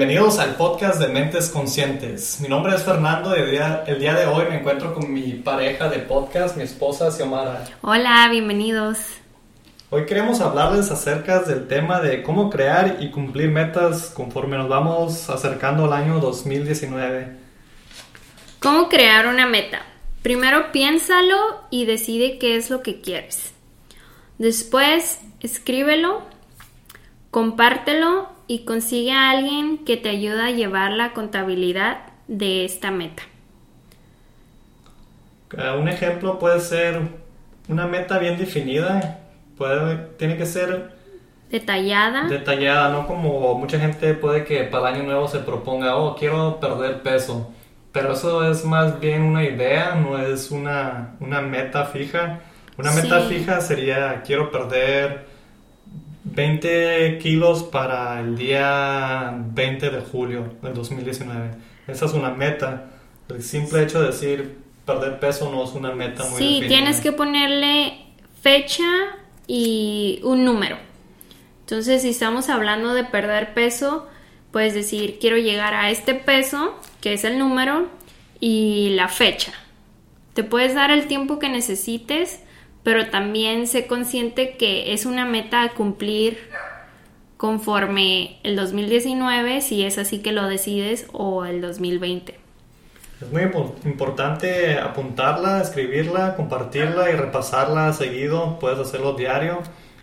Bienvenidos al podcast de Mentes Conscientes. Mi nombre es Fernando y el día, el día de hoy me encuentro con mi pareja de podcast, mi esposa Xiomara. Hola, bienvenidos. Hoy queremos hablarles acerca del tema de cómo crear y cumplir metas conforme nos vamos acercando al año 2019. ¿Cómo crear una meta? Primero piénsalo y decide qué es lo que quieres. Después escríbelo, compártelo y consigue a alguien que te ayude a llevar la contabilidad de esta meta. Eh, un ejemplo puede ser una meta bien definida, puede, tiene que ser detallada. Detallada, no como mucha gente puede que para el año nuevo se proponga, oh, quiero perder peso. Pero eso es más bien una idea, no es una, meta fija. Una meta fija sería, quiero perder 20 kilos para el día 20 de julio del 2019. Esa es una meta. El simple hecho de decir perder peso no es una meta muy Sí, tienes que ponerle fecha y un número. Entonces, si estamos hablando de perder peso, puedes decir, quiero llegar a este peso, que es el número, y la fecha. Te puedes dar el tiempo que necesites, pero también sé consciente que es una meta a cumplir conforme el 2019, si es así que lo decides, o el 2020. Es muy importante apuntarla, escribirla, compartirla y repasarla seguido. Puedes hacerlo diario.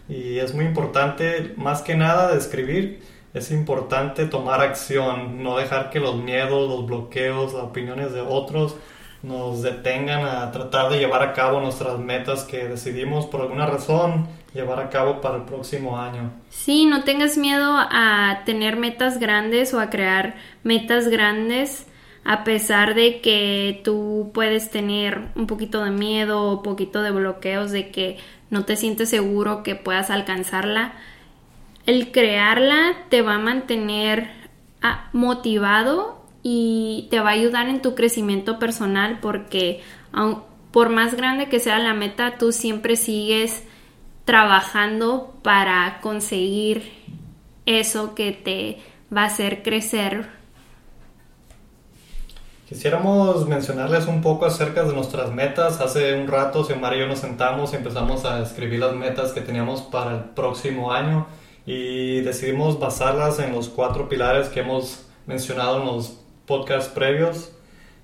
Y es muy importante, más que nada, de escribir es importante tomar acción, no dejar que los miedos, los bloqueos, las opiniones de otros nos detengan a tratar de llevar a cabo nuestras metas que decidimos por alguna razón llevar a cabo para el próximo año. Sí, no tengas miedo a tener metas grandes o a crear metas grandes a pesar de que tú puedes tener un poquito de miedo o un poquito de bloqueos de que no te sientes seguro que puedas alcanzarla el crearla te va a mantener ah, motivado y te va a ayudar en tu crecimiento personal porque por más grande que sea la meta, tú siempre sigues trabajando para conseguir eso que te va a hacer crecer. Quisiéramos mencionarles un poco acerca de nuestras metas. Hace un rato, Xiomara y yo nos sentamos y empezamos a escribir las metas que teníamos para el próximo año y decidimos basarlas en los cuatro pilares que hemos mencionado en los podcasts previos.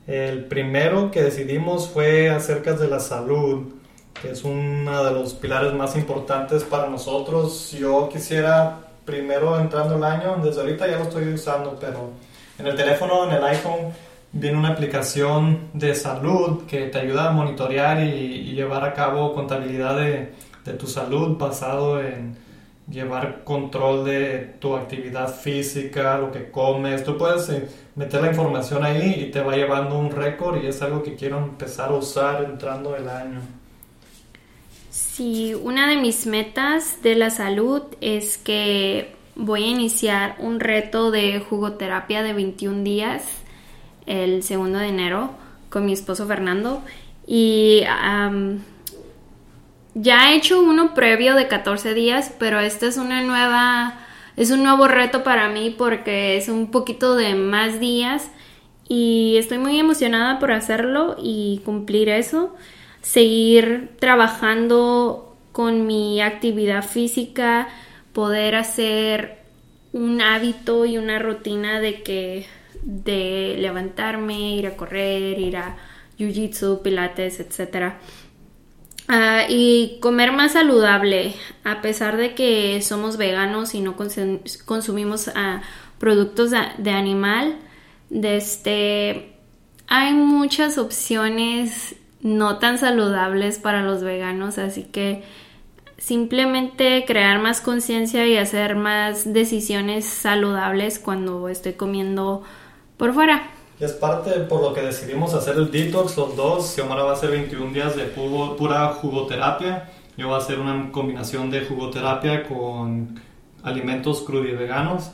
El primero que decidimos fue acerca de la salud, que es uno de los pilares más importantes para nosotros. Yo quisiera primero entrando el año, desde ahorita ya lo estoy usando, pero en el teléfono, en el iPhone, viene una aplicación de salud que te ayuda a monitorear y, llevar a cabo contabilidad de, de tu salud basado en llevar control de tu actividad física, lo que comes. Tú puedes eh, meter la información ahí y te va llevando un récord y es algo que quiero empezar a usar entrando el año. Sí, una de mis metas de la salud es que voy a iniciar un reto de jugoterapia de 21 días el segundo de enero con mi esposo Fernando y ya he hecho uno previo de 14 días, pero esta es una nueva, es un nuevo reto para mí porque es un poquito de más días y estoy muy emocionada por hacerlo y cumplir eso, seguir trabajando con mi actividad física, poder hacer un hábito y una rutina de que de levantarme, ir a correr, ir a jiu-jitsu, pilates, etcétera Ah, y comer más saludable, a pesar de que somos veganos y no consumimos ah, productos de animal, este, hay muchas opciones no tan saludables para los veganos, así que simplemente crear más conciencia y hacer más decisiones saludables cuando estoy comiendo por fuera es parte por lo que decidimos hacer el detox los dos. Xiomara va a hacer 21 días de pura jugoterapia. Yo voy a hacer una combinación de jugoterapia con alimentos crudos y veganos.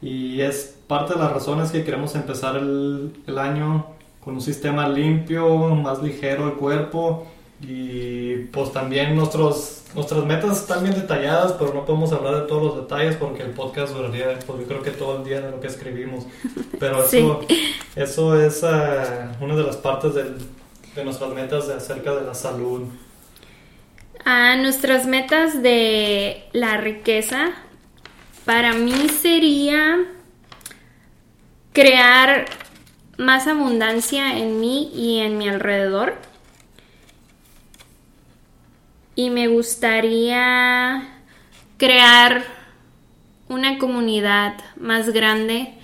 Y es parte de las razones que queremos empezar el, el año con un sistema limpio, más ligero el cuerpo y pues también nuestros nuestras metas están bien detalladas, pero no podemos hablar de todos los detalles porque el podcast duraría, pues yo creo que todo el día de lo que escribimos. Pero eso, eso es uh, una de las partes del, de nuestras metas de acerca de la salud. A nuestras metas de la riqueza, para mí sería crear más abundancia en mí y en mi alrededor. Y me gustaría crear una comunidad más grande.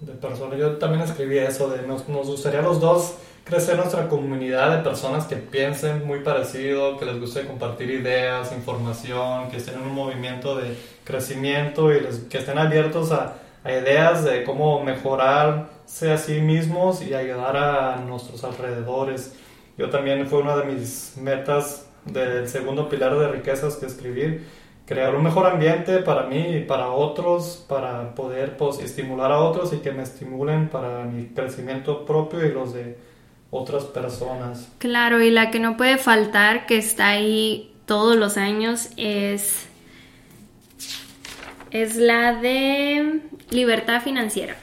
De personas, yo también escribí eso, de nos, gustaría los dos crecer nuestra comunidad de personas que piensen muy parecido, que les guste compartir ideas, información, que estén en un movimiento de crecimiento y que estén abiertos a, a ideas de cómo mejorarse a sí mismos y ayudar a nuestros alrededores. Yo también fue una de mis metas del segundo pilar de riquezas que escribir, crear un mejor ambiente para mí y para otros, para poder pues, estimular a otros y que me estimulen para mi crecimiento propio y los de otras personas. Claro, y la que no puede faltar, que está ahí todos los años, es, es la de libertad financiera.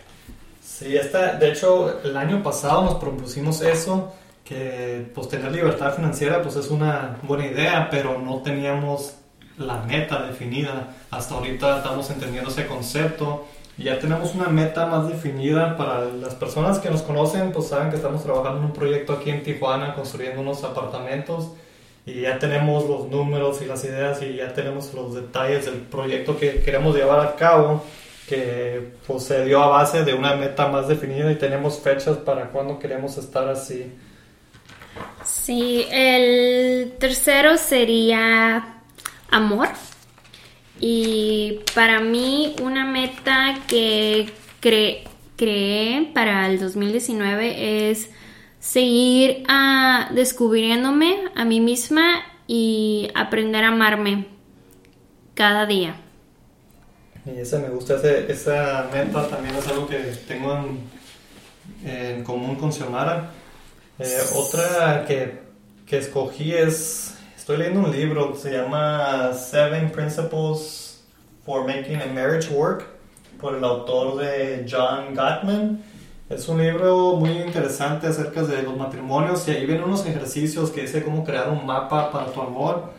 Sí, esta, de hecho, el año pasado nos propusimos eso, que pues tener libertad financiera pues es una buena idea, pero no teníamos la meta definida. Hasta ahorita estamos entendiendo ese concepto ya tenemos una meta más definida para las personas que nos conocen, pues saben que estamos trabajando en un proyecto aquí en Tijuana, construyendo unos apartamentos y ya tenemos los números y las ideas y ya tenemos los detalles del proyecto que queremos llevar a cabo, que pues se dio a base de una meta más definida y tenemos fechas para cuando queremos estar así. Sí, el tercero sería amor. Y para mí una meta que creé para el 2019 es seguir a, descubriéndome a mí misma y aprender a amarme cada día. Y esa me gusta, esa meta también es algo que tengo en, común con Xiomara. Eh, otra que, que escogí es Estoy leyendo un libro que se llama Seven Principles for Making a Marriage Work por el autor de John Gottman. Es un libro muy interesante acerca de los matrimonios y ahí vienen unos ejercicios que dice cómo crear un mapa para tu amor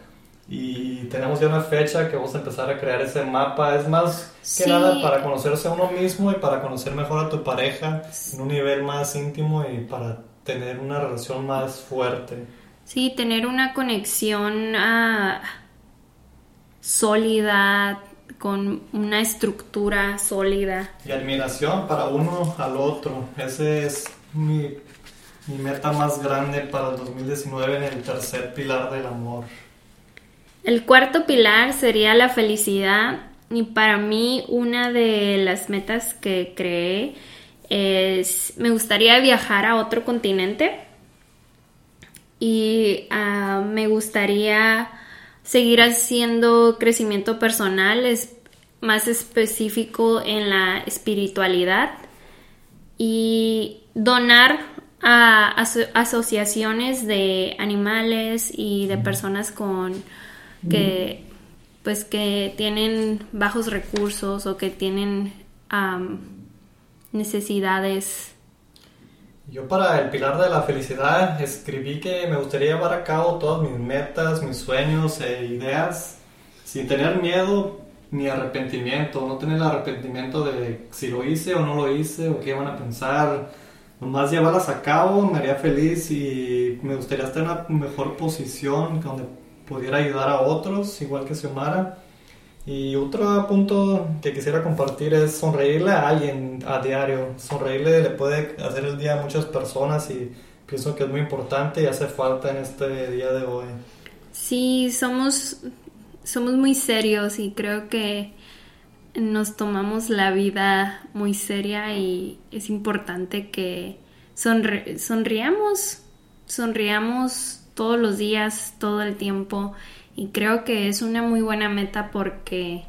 y tenemos ya una fecha que vamos a empezar a crear ese mapa. Es más que nada para conocerse a uno mismo y para conocer mejor a tu pareja en un nivel más íntimo y para tener una relación más fuerte. Sí, tener una conexión ah, sólida, con una estructura sólida. Y admiración para uno al otro. Ese es mi, mi meta más grande para el 2019 en el tercer pilar del amor. El cuarto pilar sería la felicidad y para mí una de las metas que creé me gustaría viajar a otro continente y ah, me gustaría seguir haciendo crecimiento personal, es más específico en la espiritualidad y donar a asociaciones de animales y de personas con que pues que tienen bajos recursos o que tienen necesidades yo para el pilar de la felicidad escribí que me gustaría llevar a cabo todas mis metas, mis sueños e ideas sin tener miedo ni arrepentimiento, no tener arrepentimiento de si lo hice o no lo hice o qué van a pensar. Nomás llevarlas a cabo me haría feliz y me gustaría estar en una mejor posición donde pudiera ayudar a otros, igual que Xiomara. Y otro punto que quisiera compartir es sonreírle a alguien a diario. Sonreírle le puede hacer el día a muchas personas y pienso que es muy importante y hace falta en este día de hoy. Sí, somos, somos muy serios y creo que nos tomamos la vida muy seria y es importante que sonriamos, sonriamos todos los días, todo el tiempo y creo que es una muy buena meta porque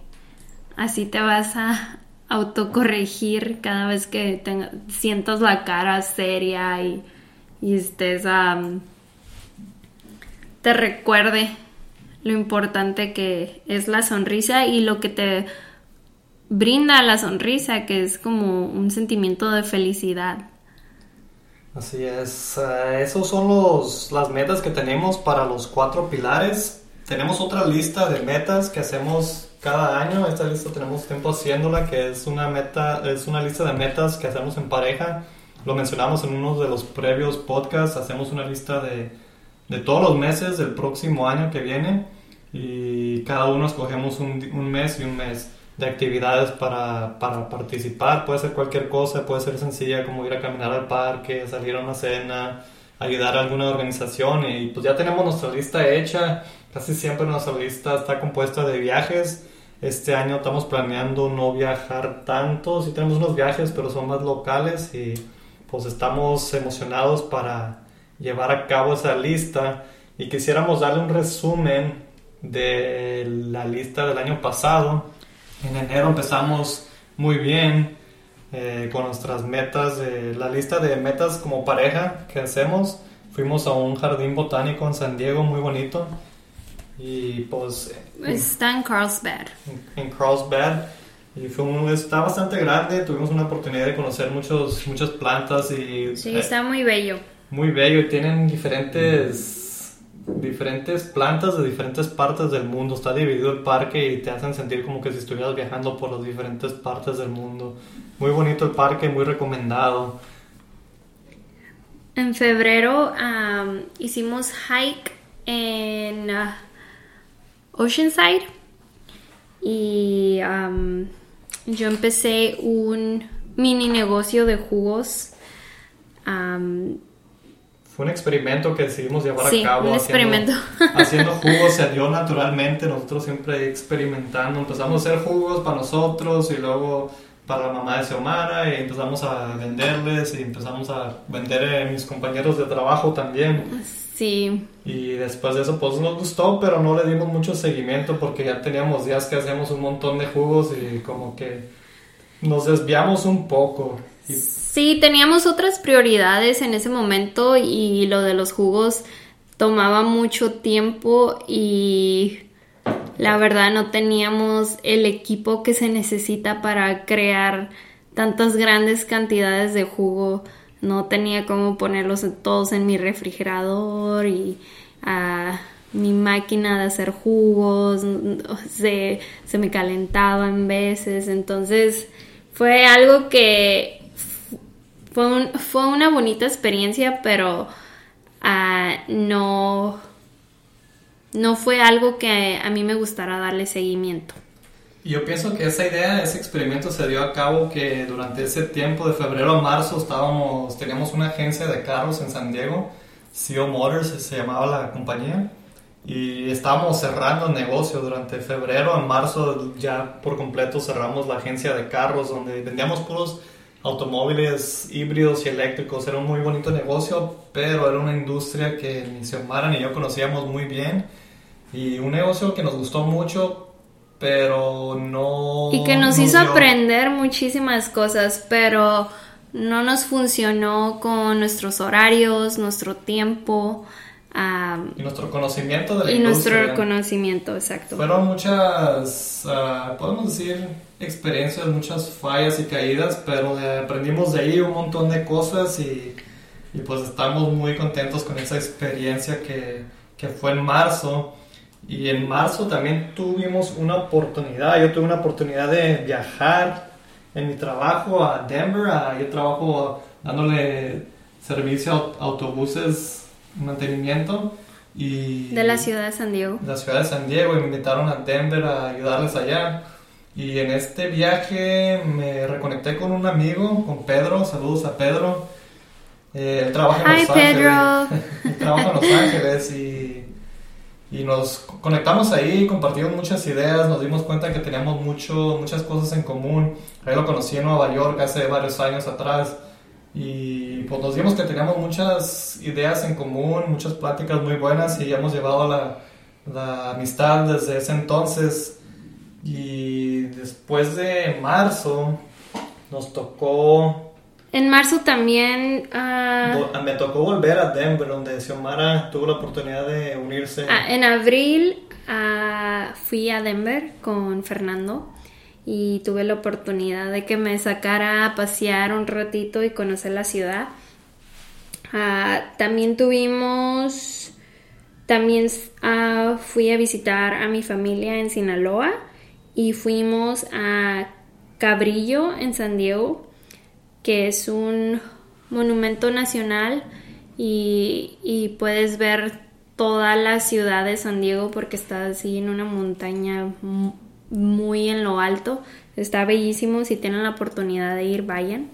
así te vas a autocorregir cada vez que sientas la cara seria y, estés te recuerde lo importante que es la sonrisa y lo que te brinda la sonrisa, que es como un sentimiento de felicidad. Así es, uh, esos son los, las metas que tenemos para los cuatro pilares. Tenemos otra lista de metas que hacemos cada año. Esta lista tenemos tiempo haciéndola, que es una meta, es una lista de metas que hacemos en pareja. Lo mencionamos en uno de los previos podcasts. Hacemos una lista de, de todos los meses del próximo año que viene y cada uno escogemos un, un mes y un mes de actividades para, para, participar. Puede ser cualquier cosa, puede ser sencilla como ir a caminar al parque, salir a una cena, ayudar a alguna organización y pues ya tenemos nuestra lista hecha. Casi siempre nuestra lista está compuesta de viajes. Este año estamos planeando no viajar tanto, sí tenemos unos viajes, pero son más locales y pues estamos emocionados para llevar a cabo esa lista y quisiéramos darle un resumen de la lista del año pasado en enero empezamos muy bien eh, con nuestras metas, de, la lista de metas como pareja que hacemos. Fuimos a un jardín botánico en San Diego muy bonito y pues... Está en Carlsbad. En, en Carlsbad. Y fue un, está bastante grande, tuvimos una oportunidad de conocer muchos, muchas plantas y... Sí, está muy bello. Muy bello y tienen diferentes diferentes plantas de diferentes partes del mundo. Está dividido el parque y te hacen sentir como que si estuvieras viajando por las diferentes partes del mundo. Muy bonito el parque, muy recomendado. En febrero hicimos hike en uh, Oceanside y yo empecé un mini negocio de jugos fue un experimento que decidimos llevar a cabo. Un experimento. Haciendo, jugos se dio naturalmente, nosotros siempre experimentando. Empezamos a hacer jugos para nosotros y luego para la mamá de Xiomara y empezamos a venderles y empezamos a vender a mis compañeros de trabajo también. Sí. Y después de eso pues nos gustó, pero no le dimos mucho seguimiento porque ya teníamos días que hacíamos un montón de jugos y como que nos desviamos un poco. Sí, teníamos otras prioridades en ese momento y lo de los jugos tomaba mucho tiempo y la verdad no teníamos el equipo que se necesita para crear tantas grandes cantidades de jugo. No tenía cómo ponerlos todos en mi refrigerador y mi máquina de hacer jugos se, se me calentaba en veces. Entonces fue algo que fue, fue una bonita experiencia, pero ah, no, no fue algo que a mí me gustara darle seguimiento. Yo pienso que esa idea, ese experimento se dio a cabo que durante ese tiempo de febrero a marzo estábamos, teníamos una agencia de carros en San Diego, CEO Motors se llamaba la compañía, y estábamos cerrando negocio durante febrero a marzo ya por completo cerramos la agencia de carros donde vendíamos puros automóviles híbridos y eléctricos. Era un muy bonito negocio, pero era una industria que ni Xiomara ni yo conocíamos muy bien. Y un negocio que nos gustó mucho, pero no... Y que nos, hizo aprender muchísimas cosas, pero no nos funcionó con nuestros horarios, nuestro tiempo. y nuestro conocimiento de la y nuestro conocimiento, exacto. Fueron muchas, ah, podemos decir, experiencias, muchas fallas y caídas, pero aprendimos de ahí un montón de cosas y, y pues estamos muy contentos con esa experiencia que, que, fue en marzo. Y en marzo también tuvimos una oportunidad, yo tuve una oportunidad de viajar en mi trabajo a Denver, yo trabajo dándole servicio a autobuses, mantenimiento. Y de la ciudad de San Diego. De la ciudad de San Diego y me invitaron a Denver a ayudarles allá. Y en este viaje me reconecté con un amigo, con Pedro. Saludos a Pedro. Eh, él trabaja en Los Ángeles. trabaja en Los Ángeles y, y, nos conectamos ahí, compartimos muchas ideas, nos dimos cuenta que teníamos mucho, muchas cosas en común. Ahí lo conocí en Nueva York hace varios años atrás y pues nos dimos que teníamos muchas ideas en común, muchas pláticas muy buenas y hemos llevado la, la amistad desde ese entonces y después de marzo nos tocó En marzo también... Vo- Me tocó volver a Denver, donde Xiomara tuvo la oportunidad de unirse. Ah, en abril ah, fui a Denver con Fernando y tuve la oportunidad de que me sacara a pasear un ratito y conocer la ciudad. Ah, también tuvimos, también fui a visitar a mi familia en Sinaloa y fuimos a Cabrillo en San Diego, que es un monumento nacional y, y puedes ver toda la ciudad de San Diego porque está así en una montaña mu- muy en lo alto. Está bellísimo, si tienen la oportunidad de ir, vayan.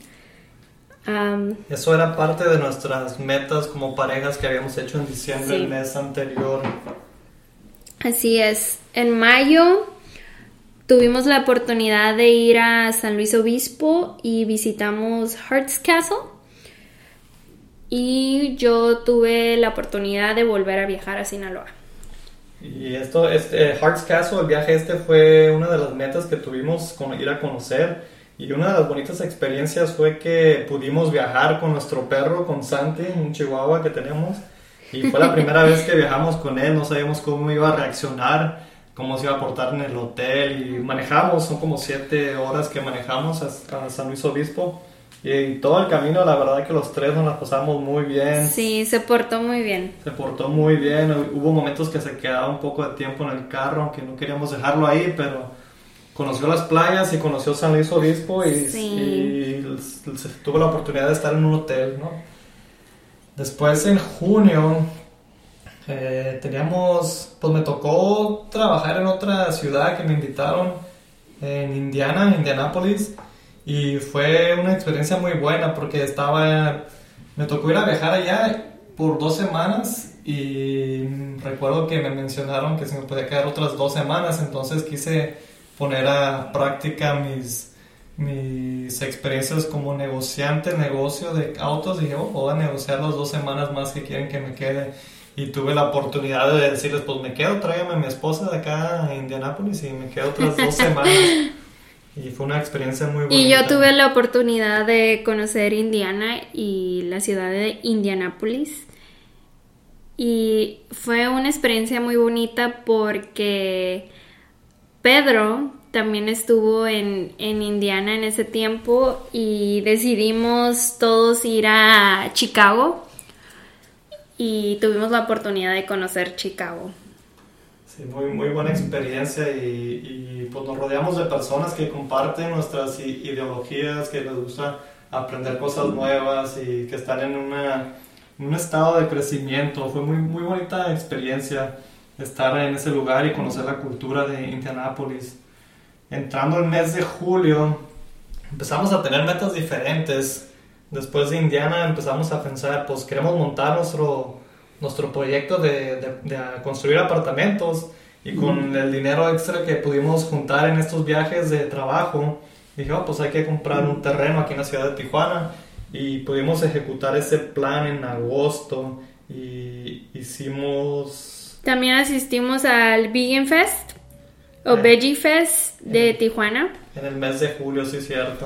Am, Eso era parte de nuestras metas como parejas que habíamos hecho en diciembre, Sí. el mes anterior. Así es. En mayo tuvimos la oportunidad de ir a San Luis Obispo y visitamos Hearts Castle. Y yo tuve la oportunidad de volver a viajar a Sinaloa. Y esto, este, Hearts Castle, el viaje este fue una de las metas que tuvimos con ir a conocer. Y una de las bonitas experiencias fue que pudimos viajar con nuestro perro, con Santi, un chihuahua que tenemos. Y fue la primera vez que viajamos con él, no sabíamos cómo iba a reaccionar, cómo se iba a portar en el hotel. Y manejamos, son como siete horas que manejamos hasta San Luis Obispo. Y todo el camino, la verdad que los tres nos la pasamos muy bien. Sí, se portó muy bien. Se portó muy bien, hubo momentos que se quedaba un poco de tiempo en el carro, aunque no queríamos dejarlo ahí, pero conoció las playas y conoció San Luis Obispo y, Sí. y tuvo la oportunidad de estar en un hotel, ¿no? Después en junio eh, teníamos, pues me tocó trabajar en otra ciudad que me invitaron en Indiana, Indianápolis, y fue una experiencia muy buena porque estaba, me tocó ir a viajar allá por dos semanas y recuerdo que me mencionaron que se me podía quedar otras dos semanas, entonces quise poner a práctica mis, mis experiencias como negociante, negocio de autos, dije, oh, voy a negociar las dos semanas más que quieren que me quede. Y tuve la oportunidad de decirles, pues me quedo, tráigame a mi esposa de acá a Indianápolis y me quedo otras dos semanas. Y fue una experiencia muy bonita. Y yo tuve la oportunidad de conocer Indiana y la ciudad de Indianápolis. Y fue una experiencia muy bonita porque Pedro también estuvo en, en Indiana en ese tiempo y decidimos todos ir a Chicago y tuvimos la oportunidad de conocer Chicago. Sí, muy, muy buena experiencia y, y, pues nos rodeamos de personas que comparten nuestras ideologías, que les gusta aprender cosas nuevas y que están en una, un estado de crecimiento. Fue muy, muy bonita experiencia estar en ese lugar y conocer la cultura de Indianápolis. Entrando el mes de julio, empezamos a tener metas diferentes. Después de Indiana empezamos a pensar, pues queremos montar nuestro, nuestro proyecto de, de- de construir apartamentos y con el dinero extra que pudimos juntar en estos viajes de trabajo, dije, "Oh, pues hay que comprar un terreno aquí en la ciudad de Tijuana y pudimos ejecutar ese plan en agosto y hicimos... También asistimos al Vegan Fest o Ah. Veggie Fest de Eh. Tijuana. En el mes de julio, sí, cierto.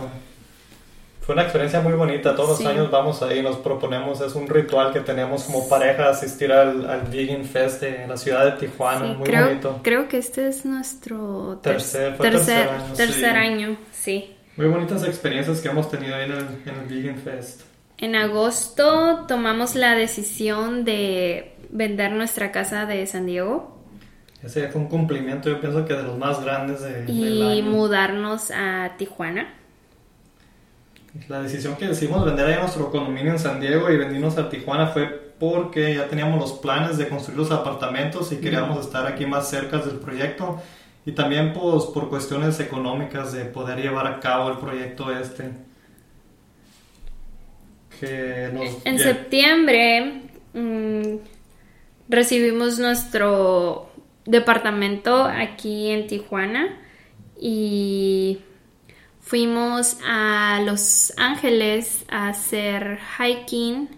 Fue una experiencia muy bonita. Todos Sí. los años vamos ahí, nos proponemos, es un ritual que tenemos como pareja asistir al, al Vegan Fest de la ciudad de Tijuana. Sí, muy creo, bonito. creo que este es nuestro ter- Tercer- tercer, tercer año, tercer sí. año, sí. Muy bonitas experiencias que hemos tenido ahí en el, en el Vegan Fest. En agosto tomamos la decisión de vender nuestra casa de San Diego Ese fue un cumplimiento, yo pienso que de los más grandes de, del y año. mudarnos a Tijuana. La decisión que decidimos vender ahí nuestro condominio en San Diego y venirnos a Tijuana fue porque ya teníamos los planes de construir los apartamentos y queríamos estar aquí más cerca del proyecto y también pues, por cuestiones económicas de poder llevar a cabo el proyecto este. Que nos En septiembre mm, recibimos nuestro departamento aquí en Tijuana y fuimos a Los Ángeles a hacer hiking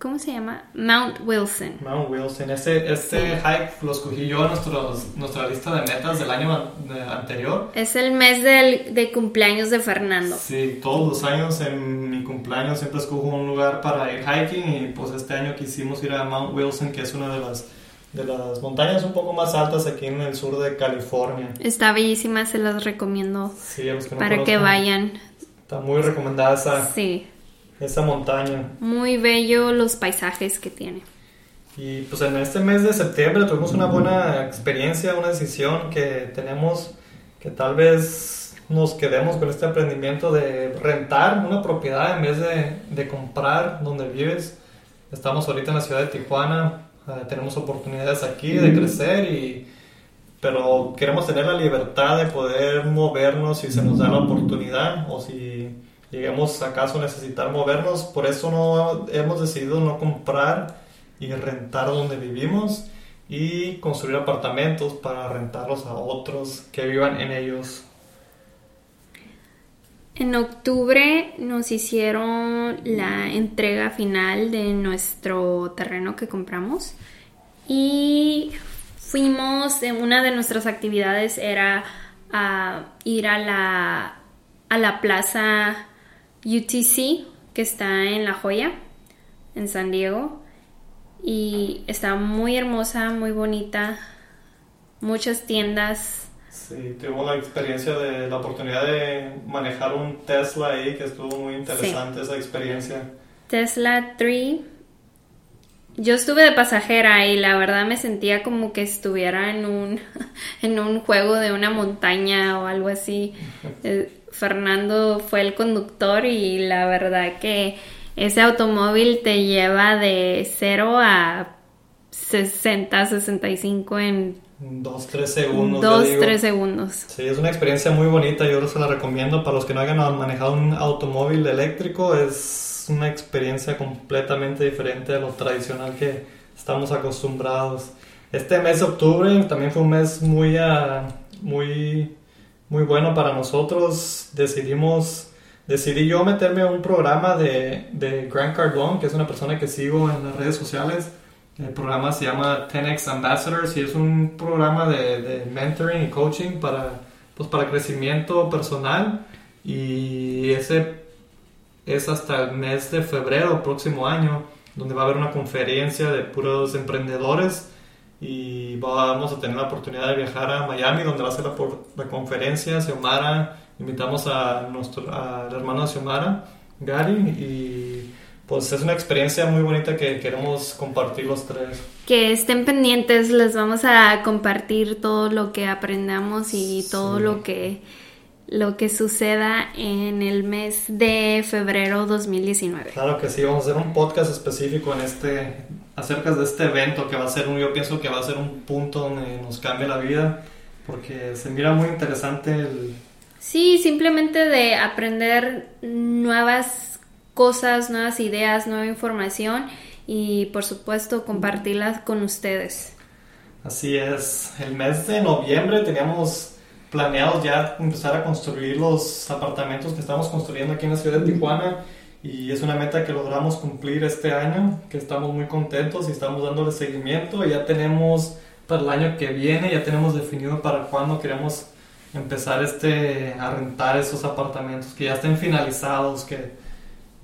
¿Cómo se llama? Mount Wilson. Mount Wilson. Este, este hike lo escogí yo en nuestros, nuestra lista de metas del año anterior. Es el mes del, de cumpleaños de Fernando. Sí, todos los años en mi cumpleaños siempre escojo un lugar para ir hiking y pues este año quisimos ir a Mount Wilson, que es una de las, de las montañas un poco más altas aquí en el sur de California. Está bellísima, se las recomiendo Sí, a los que no para que vayan. Está muy recomendada esa, Sí, esa montaña. muy bello los paisajes que tiene. Y pues en este mes de septiembre tuvimos una buena experiencia, una decisión que tenemos que tal vez nos quedemos con este aprendimiento de rentar una propiedad en vez de, de comprar donde vives. Estamos ahorita en la ciudad de Tijuana, eh, tenemos oportunidades aquí de crecer y pero queremos tener la libertad de poder movernos si se nos da la oportunidad o si lleguemos acaso a necesitar movernos. Por eso no hemos decidido no comprar y rentar donde vivimos y construir apartamentos para rentarlos a otros que vivan en ellos. En octubre nos hicieron la entrega final de nuestro terreno que compramos y fuimos, en una de nuestras actividades era a ir a la, a la plaza UTC que está en La Joya, en San Diego, y está muy hermosa, muy bonita, muchas tiendas. Sí, tuvimos la experiencia de la oportunidad de manejar un Tesla ahí, que estuvo muy interesante esa experiencia. Tesla 3. Yo estuve de pasajera y la verdad me sentía como que estuviera en un, en un juego de una montaña o algo así. Eh, Fernando fue el conductor y la verdad que ese automóvil te lleva de 0 a 60, 65 en Dos, tres segundos. 2, le digo. 3 segundos. Sí, es una experiencia muy bonita, yo se la recomiendo para los que no hayan manejado un automóvil eléctrico, es una experiencia completamente diferente a lo tradicional que estamos acostumbrados. Este mes de octubre también fue un mes muy, ah, muy, muy bueno para nosotros, decidimos, decidí yo meterme a un programa de, de Grant Cardone, que es una persona que sigo en las redes sociales, el programa se llama 10X Ambassadors y es un programa de, de mentoring y coaching para, pues, para crecimiento personal. Y ese es hasta el mes de febrero próximo año donde va a haber una conferencia de puros emprendedores. Y vamos a tener la oportunidad de viajar a Miami donde va a ser la, la conferencia. Xiomara invitamos a nuestro hermano de Xiomara Gary y pues es una experiencia muy bonita que queremos compartir los tres Que estén pendientes, les vamos a compartir todo lo que aprendamos y todo Sí. lo que lo que suceda en el mes de febrero 2019. Claro que sí, vamos a hacer un podcast específico en este acerca de este evento que va a ser un, yo pienso que va a ser un punto donde nos cambie la vida porque se mira muy interesante el, Sí, simplemente de aprender nuevas cosas, nuevas ideas, nueva información y por supuesto compartirlas con ustedes. Así es, el mes de noviembre teníamos planeado ya empezar a construir los apartamentos que estamos construyendo aquí en la ciudad de Tijuana y es una meta que logramos cumplir este año, que estamos muy contentos y estamos dándole seguimiento. Ya tenemos para el año que viene, ya tenemos definido para cuándo queremos empezar este a rentar esos apartamentos que ya estén finalizados, que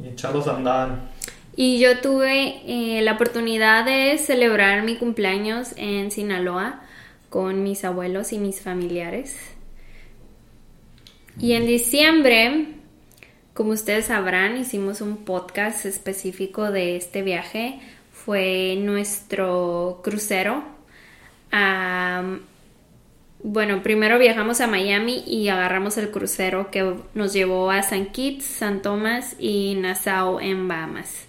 y echarlos a andar. Y yo tuve eh, la oportunidad de celebrar mi cumpleaños en Sinaloa con mis abuelos y mis familiares. Y en diciembre, como ustedes sabrán, hicimos un podcast específico de este viaje. Fue nuestro crucero. a- bueno, primero viajamos a Miami y agarramos el crucero que nos llevó a San Kitts, San Tomás y Nassau en Bahamas.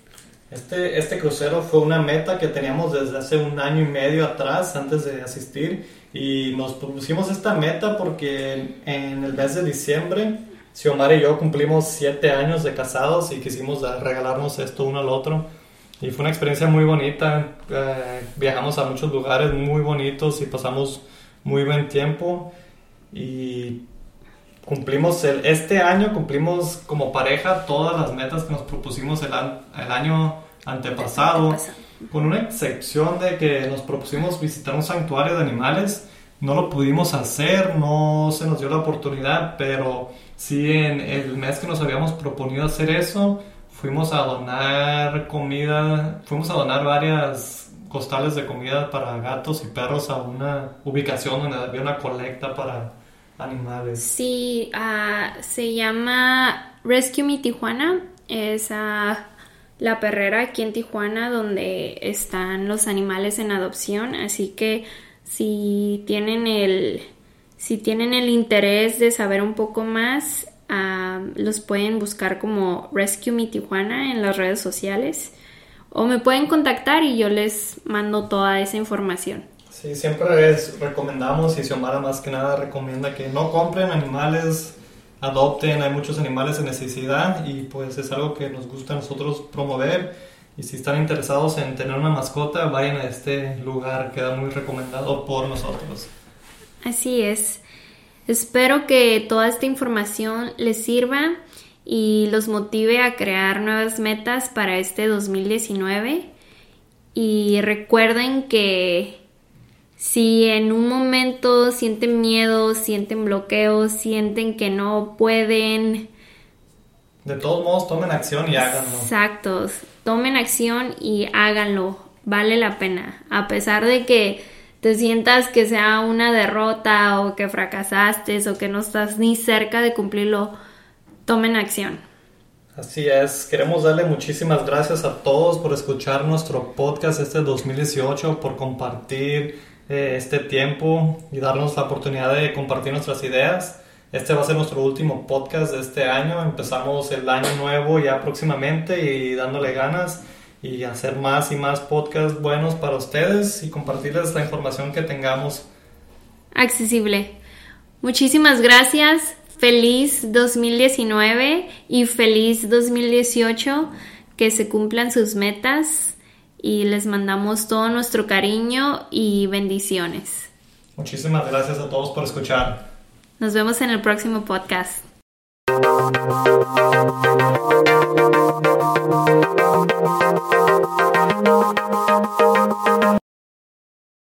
Este, este crucero fue una meta que teníamos desde hace un año y medio atrás, antes de asistir, y nos propusimos esta meta porque en el mes de diciembre, Xiomara y yo cumplimos siete años de casados y quisimos regalarnos esto uno al otro. Y fue una experiencia muy bonita, eh, viajamos a muchos lugares muy bonitos y pasamos muy buen tiempo y cumplimos el, este año cumplimos como pareja todas las metas que nos propusimos el, an- el año antepasado, con una excepción de que nos propusimos visitar un santuario de animales. No lo pudimos hacer, no se nos dio la oportunidad, pero sí en el mes que nos habíamos proponido hacer eso, fuimos a donar comida, fuimos a donar varias costales de comida para gatos y perros a una ubicación donde había una colecta para animales. Sí, ah, se llama Rescue Me Tijuana. Es ah, la perrera aquí en Tijuana donde están los animales en adopción. Así que si tienen el, si tienen el interés de saber un poco más, ah, los pueden buscar como Rescue Me Tijuana en las redes sociales. O me pueden contactar y yo les mando toda esa información. Sí, siempre es, recomendamos y Xiomara más que nada recomienda que no compren animales, adopten, hay muchos animales en necesidad y pues es algo que nos gusta a nosotros promover y si están interesados en tener una mascota, vayan a este lugar, queda muy recomendado por nosotros. Así es. Espero que toda esta información les sirva y los motive a crear nuevas metas para este 2019. Y recuerden que si en un momento sienten miedo, sienten bloqueos, sienten que no pueden... De todos modos, tomen acción y háganlo. Exacto, tomen acción y háganlo. Vale la pena. A pesar de que te sientas que sea una derrota o que fracasaste o que no estás ni cerca de cumplirlo, tomen acción. Así es, queremos darle muchísimas gracias a todos por escuchar nuestro podcast este 2018, por compartir eh, este tiempo y darnos la oportunidad de compartir nuestras ideas. Este va a ser nuestro último podcast de este año. Empezamos el año nuevo ya próximamente y dándole ganas y hacer más y más podcasts buenos para ustedes y compartirles la información que tengamos. Accesible. Muchísimas gracias feliz 2019 y feliz 2018, que se cumplan sus metas y les mandamos todo nuestro cariño y bendiciones. Muchísimas gracias a todos por escuchar. Nos vemos en el próximo podcast.